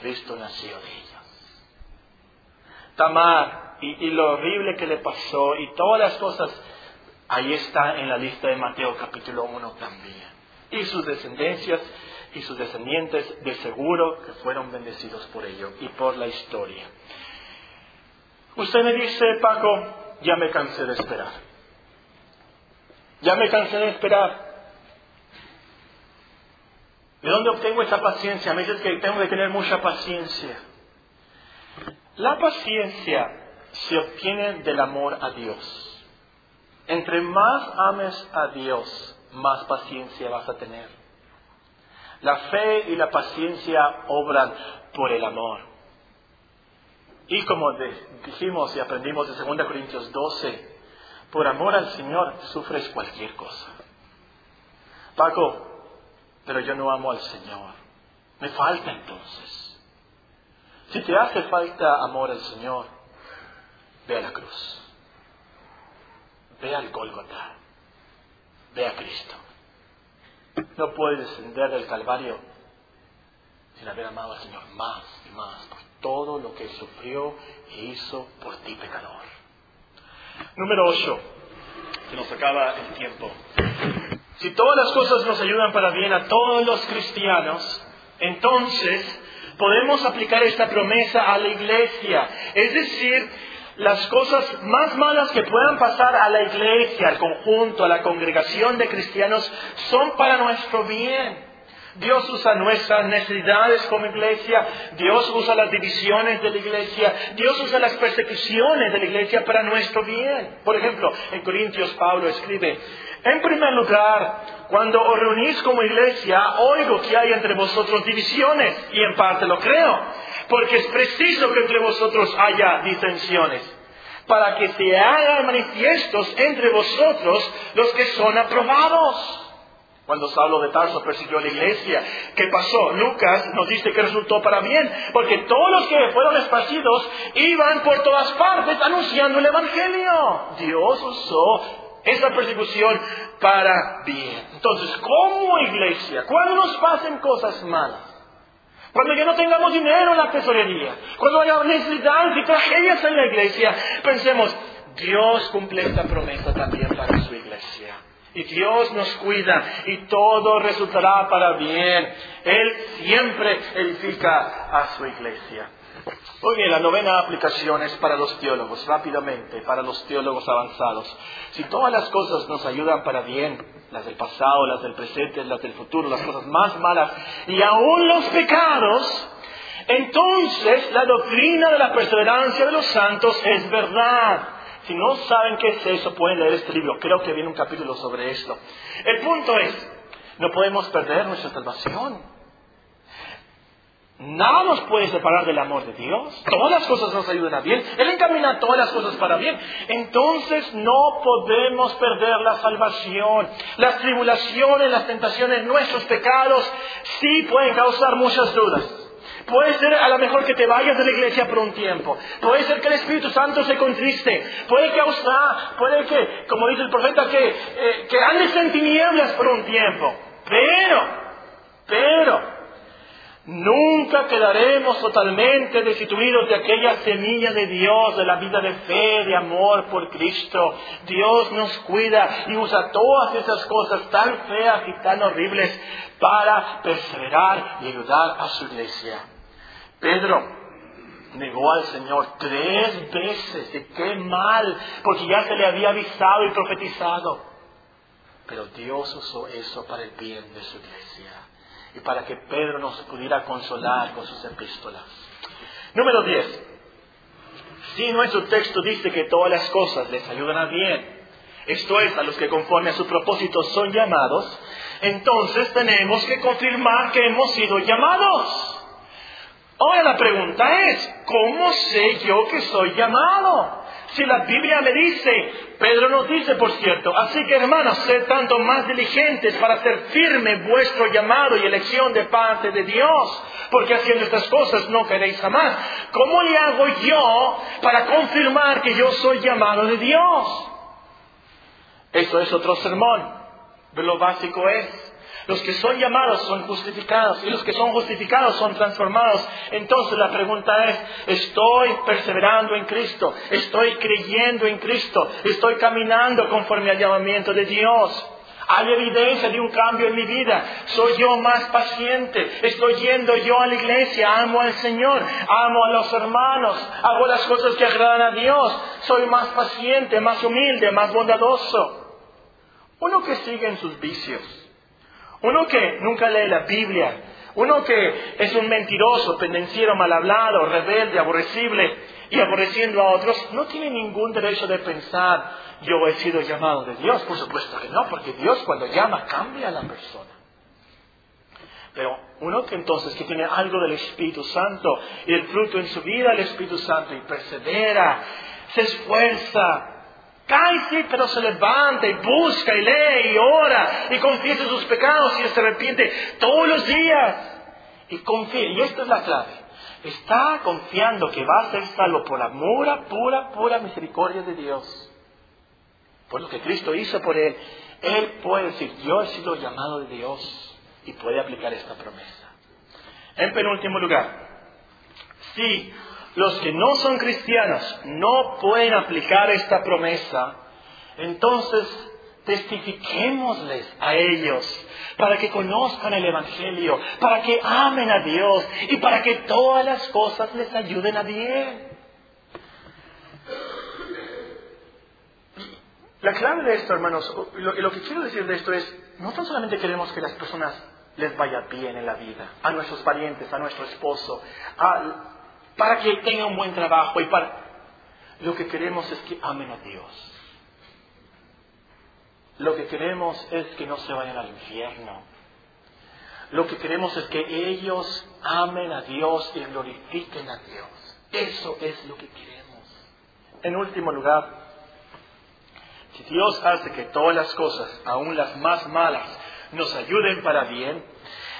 Cristo nació de ellos. Tamar y, lo horrible que le pasó y todas las cosas, ahí está en la lista de Mateo capítulo 1 también. Y sus descendencias y sus descendientes de seguro que fueron bendecidos por ello y por la historia. Usted me dice, Paco, ya me cansé de esperar. Ya me cansé de esperar. ¿De dónde obtengo esa paciencia? Me dices que tengo que tener mucha paciencia. La paciencia se obtiene del amor a Dios. Entre más ames a Dios, más paciencia vas a tener. La fe y la paciencia obran por el amor. Y como dijimos y aprendimos de 2 Corintios 12, por amor al Señor sufres cualquier cosa. Paco, pero yo no amo al Señor. Me falta entonces. Si te hace falta amor al Señor, ve a la cruz. Ve al Golgotha. Ve a Cristo. No puedes descender del Calvario sin haber amado al Señor más y más por todo lo que sufrió e hizo por ti pecador. Número 8. Se nos acaba el tiempo. Si todas las cosas nos ayudan para bien a todos los cristianos, entonces podemos aplicar esta promesa a la iglesia. Es decir, las cosas más malas que puedan pasar a la iglesia, al conjunto, a la congregación de cristianos, son para nuestro bien. Dios usa nuestras necesidades como iglesia, Dios usa las divisiones de la iglesia, Dios usa las persecuciones de la iglesia para nuestro bien. Por ejemplo, en Corintios Pablo escribe, en primer lugar, cuando os reunís como iglesia, oigo que hay entre vosotros divisiones, y en parte lo creo, porque es preciso que entre vosotros haya disensiones, para que se hagan manifiestos entre vosotros los que son aprobados. Cuando Saulo de Tarso persiguió a la iglesia, ¿qué pasó? Lucas nos dice que resultó para bien, porque todos los que fueron esparcidos iban por todas partes anunciando el Evangelio. Dios usó esa persecución para bien. Entonces, como iglesia, cuando nos pasen cosas malas, cuando ya no tengamos dinero en la tesorería, cuando haya necesidades y tragedias en la iglesia, pensemos, Dios cumple esta promesa también para su iglesia. Y Dios nos cuida y todo resultará para bien. Él siempre edifica a su iglesia. Muy bien, la novena aplicación es para los teólogos, rápidamente, para los teólogos avanzados. Si todas las cosas nos ayudan para bien, las del pasado, las del presente, las del futuro, las cosas más malas, y aún los pecados, entonces la doctrina de la perseverancia de los santos es verdad. Si no saben qué es eso, pueden leer este libro. Creo que viene un capítulo sobre esto. El punto es, no podemos perder nuestra salvación. Nada nos puede separar del amor de Dios. Todas las cosas nos ayudan a bien. Él encamina todas las cosas para bien. Entonces no podemos perder la salvación. Las tribulaciones, las tentaciones, nuestros pecados, sí pueden causar muchas dudas. Puede ser a lo mejor que te vayas de la iglesia por un tiempo. Puede ser que el Espíritu Santo se contriste. Puede que puede que, como dice el profeta, que, eh, que andes en tinieblas por un tiempo. Pero, pero, Nunca quedaremos totalmente destituidos de aquella semilla de Dios, de la vida de fe, de amor por Cristo. Dios nos cuida y usa todas esas cosas tan feas y tan horribles para perseverar y ayudar a su iglesia. Pedro negó al Señor tres veces, de qué mal, porque ya se le había avisado y profetizado. Pero Dios usó eso para el bien de su iglesia y para que Pedro nos pudiera consolar con sus epístolas. Número 10. Si nuestro texto dice que todas las cosas les ayudan a bien, esto es, a los que conforme a su propósito son llamados, entonces tenemos que confirmar que hemos sido llamados. Ahora la pregunta es, ¿cómo sé yo que soy llamado? Si la Biblia me dice, Pedro nos dice, por cierto, así que hermanos, sed tanto más diligentes para hacer firme vuestro llamado y elección de parte de Dios, porque haciendo estas cosas no queréis jamás. ¿Cómo le hago yo para confirmar que yo soy llamado de Dios? Eso es otro sermón, pero lo básico es, los que son llamados son justificados y los que son justificados son transformados. Entonces la pregunta es, ¿estoy perseverando en Cristo? ¿Estoy creyendo en Cristo? ¿Estoy caminando conforme al llamamiento de Dios? Hay evidencia de un cambio en mi vida. Soy yo más paciente. Estoy yendo yo a la iglesia. Amo al Señor. Amo a los hermanos. Hago las cosas que agradan a Dios. Soy más paciente, más humilde, más bondadoso. Uno que sigue en sus vicios uno que nunca lee la Biblia, uno que es un mentiroso, pendenciero, mal hablado, rebelde, aborrecible y aborreciendo a otros, no tiene ningún derecho de pensar, yo he sido llamado de Dios. Por supuesto que no, porque Dios cuando llama cambia a la persona. Pero uno que entonces que tiene algo del Espíritu Santo y el fruto en su vida del Espíritu Santo y persevera, se esfuerza, Cae pero se levanta y busca y lee y ora y confiesa sus pecados y se arrepiente todos los días. Y confía, y esta es la clave. Está confiando que va a ser salvo por la pura, pura, pura misericordia de Dios. Por lo que Cristo hizo por él. Él puede decir, yo he sido llamado de Dios y puede aplicar esta promesa. En penúltimo lugar, si los que no son cristianos no pueden aplicar esta promesa, entonces testifiquémosles a ellos para que conozcan el Evangelio, para que amen a Dios y para que todas las cosas les ayuden a bien. La clave de esto, hermanos, lo, lo que quiero decir de esto es, no tan solamente queremos que las personas les vaya bien en la vida, a nuestros parientes, a nuestro esposo, a para que tengan un buen trabajo y para... Lo que queremos es que amen a Dios. Lo que queremos es que no se vayan al infierno. Lo que queremos es que ellos amen a Dios y glorifiquen a Dios. Eso es lo que queremos. En último lugar, si Dios hace que todas las cosas, aun las más malas, nos ayuden para bien,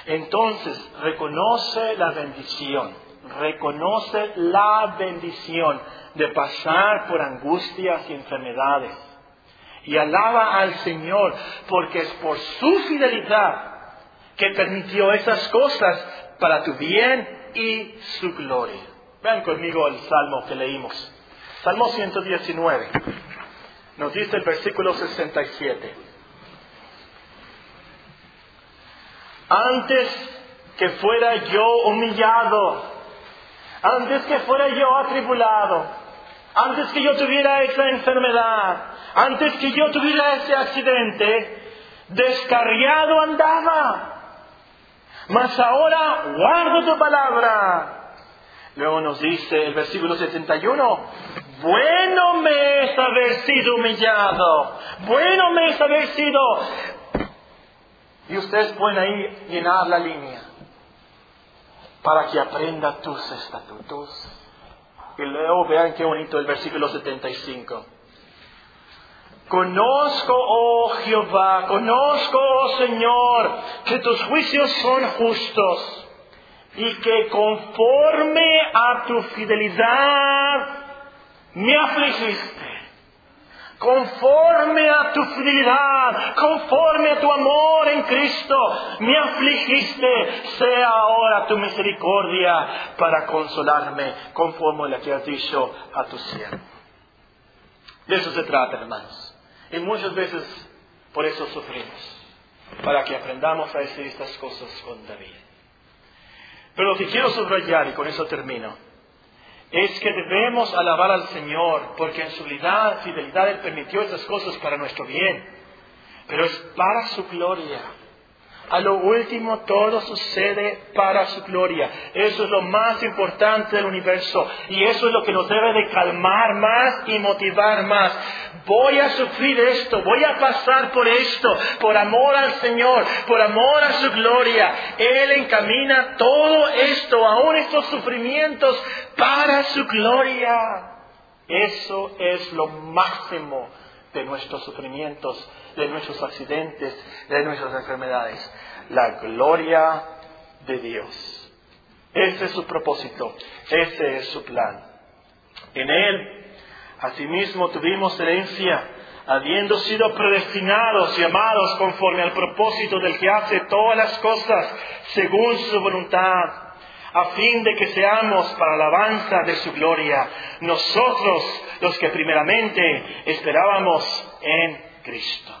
entonces reconoce la bendición reconoce la bendición de pasar por angustias y enfermedades. Y alaba al Señor porque es por su fidelidad que permitió esas cosas para tu bien y su gloria. Vean conmigo el salmo que leímos. Salmo 119. Nos dice el versículo 67. Antes que fuera yo humillado antes que fuera yo atribulado, antes que yo tuviera esa enfermedad, antes que yo tuviera ese accidente, descarriado andaba. Mas ahora guardo tu palabra. Luego nos dice el versículo 71, bueno me es haber sido humillado, bueno me es haber sido... Y ustedes pueden ahí llenar la línea. Para que aprenda tus estatutos. Y luego vean qué bonito el versículo 75. Conozco, oh Jehová, conozco, oh Señor, que tus juicios son justos y que conforme a tu fidelidad me afligiste. Conforme a tu fidelidad, conforme a tu amor en Cristo, me afligiste, sea ahora tu misericordia para consolarme, conforme a lo que has dicho a tu siervo. De eso se trata, hermanos. Y muchas veces por eso sufrimos, para que aprendamos a decir estas cosas con David. Pero lo que quiero subrayar, y con eso termino, es que debemos alabar al Señor, porque en su fidelidad Él permitió estas cosas para nuestro bien, pero es para su gloria. A lo último todo sucede para su gloria. Eso es lo más importante del universo. Y eso es lo que nos debe de calmar más y motivar más. Voy a sufrir esto, voy a pasar por esto, por amor al Señor, por amor a su gloria. Él encamina todo esto, aún estos sufrimientos, para su gloria. Eso es lo máximo de nuestros sufrimientos, de nuestros accidentes, de nuestras enfermedades. La gloria de Dios. Ese es su propósito, ese es su plan. En Él, asimismo, tuvimos herencia, habiendo sido predestinados y amados conforme al propósito del que hace todas las cosas según su voluntad a fin de que seamos para alabanza de su gloria, nosotros los que primeramente esperábamos en Cristo.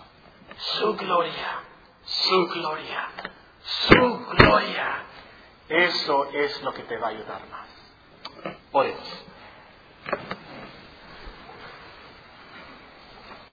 Su gloria, su gloria, su gloria. Eso es lo que te va a ayudar más. Oremos.